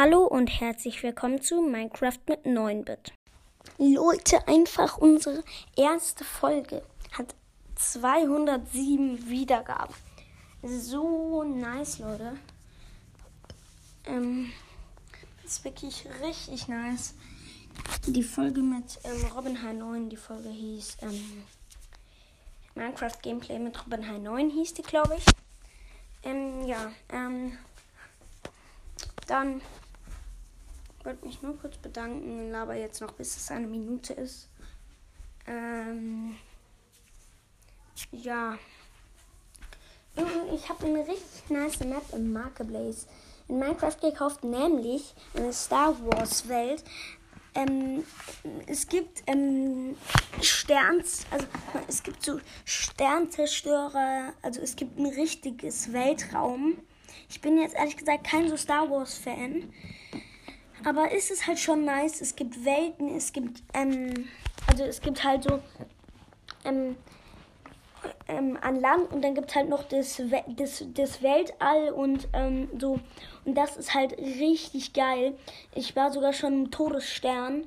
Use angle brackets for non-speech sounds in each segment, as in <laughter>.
Hallo und herzlich willkommen zu Minecraft mit 9-Bit. Leute, einfach unsere erste Folge hat 207 Wiedergaben. So nice, Leute. Ähm, das ist wirklich richtig nice. Die Folge mit ähm, Robin High 9, die Folge hieß ähm, Minecraft Gameplay mit Robin High 9 hieß die, glaube ich. Ähm, ja, ähm, dann wollte mich nur kurz bedanken, laber jetzt noch, bis es eine Minute ist. Ähm, ja. Ich habe eine richtig nice Map im Marketplace in Minecraft gekauft, nämlich eine Star Wars Welt. Ähm, es gibt ähm, Sterns, also es gibt so Sternzerstörer, also es gibt ein richtiges Weltraum. Ich bin jetzt ehrlich gesagt kein so Star Wars Fan. Aber ist es halt schon nice. Es gibt Welten, es gibt, ähm, also es gibt halt so, ähm, ähm, an Land und dann gibt es halt noch das, das, das Weltall und ähm, so. Und das ist halt richtig geil. Ich war sogar schon im Todesstern.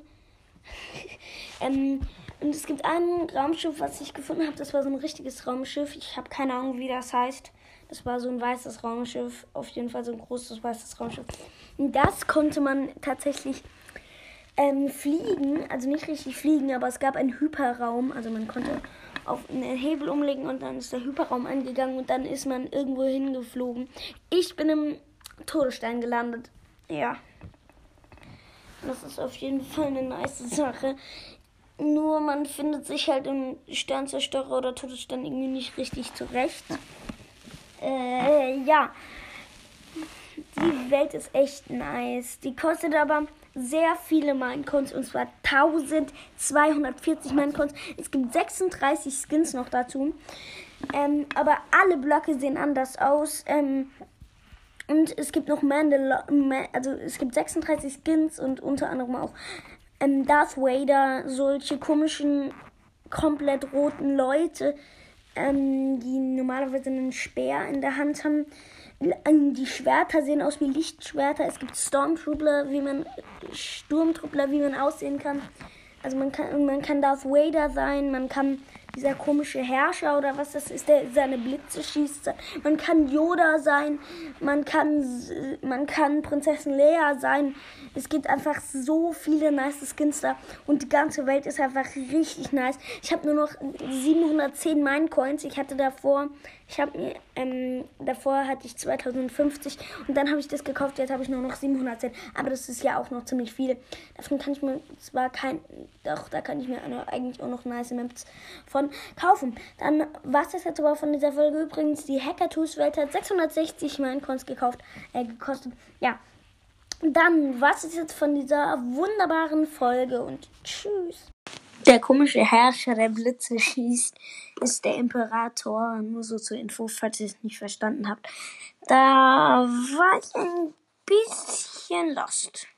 <laughs> ähm, und es gibt ein Raumschiff, was ich gefunden habe. Das war so ein richtiges Raumschiff. Ich habe keine Ahnung, wie das heißt. Das war so ein weißes Raumschiff. Auf jeden Fall so ein großes weißes Raumschiff. Und das konnte man tatsächlich ähm, fliegen. Also nicht richtig fliegen, aber es gab einen Hyperraum. Also man konnte auf einen Hebel umlegen und dann ist der Hyperraum angegangen und dann ist man irgendwo hingeflogen. Ich bin im Todesstein gelandet. Ja. Das ist auf jeden Fall eine nice Sache. Nur man findet sich halt im Sternzerstörer oder Todesstern irgendwie nicht richtig zurecht. Äh, ja. Die Welt ist echt nice. Die kostet aber sehr viele Minecoins und zwar 1240 Minecoins. Es gibt 36 Skins noch dazu. Ähm, aber alle Blöcke sehen anders aus. Ähm, und es gibt noch Mandal also es gibt 36 Skins und unter anderem auch ähm, Darth Vader, solche komischen, komplett roten Leute, ähm, die normalerweise einen Speer in der Hand haben. Die Schwerter sehen aus wie Lichtschwerter. Es gibt Stormtrooper, wie man Sturmtruppler, wie man aussehen kann. Also man kann, man kann Darth Vader sein, man kann dieser komische Herrscher oder was das ist, der seine Blitze schießt. Man kann Yoda sein, man kann, man kann Prinzessin Leia sein. Es gibt einfach so viele nice Skins da und die ganze Welt ist einfach richtig nice. Ich habe nur noch 710 Minecoins. Ich hatte davor, ich habe mir, ähm, davor hatte ich 2050 und dann habe ich das gekauft. Jetzt habe ich nur noch 710. Aber das ist ja auch noch ziemlich viel. Davon kann ich mir zwar kein, doch, da kann ich mir eigentlich auch noch nice Maps von davon kaufen. Dann war es jetzt aber von dieser Folge. Übrigens, die Hacker-Tools-Welt hat 660 Minecoins gekauft, äh, gekostet. Ja. Dann was ist jetzt von dieser wunderbaren Folge und tschüss. Der komische Herrscher, der Blitze schießt, ist der Imperator. Nur so zur Info, falls ihr es nicht verstanden habt. Da war ich ein bisschen lost.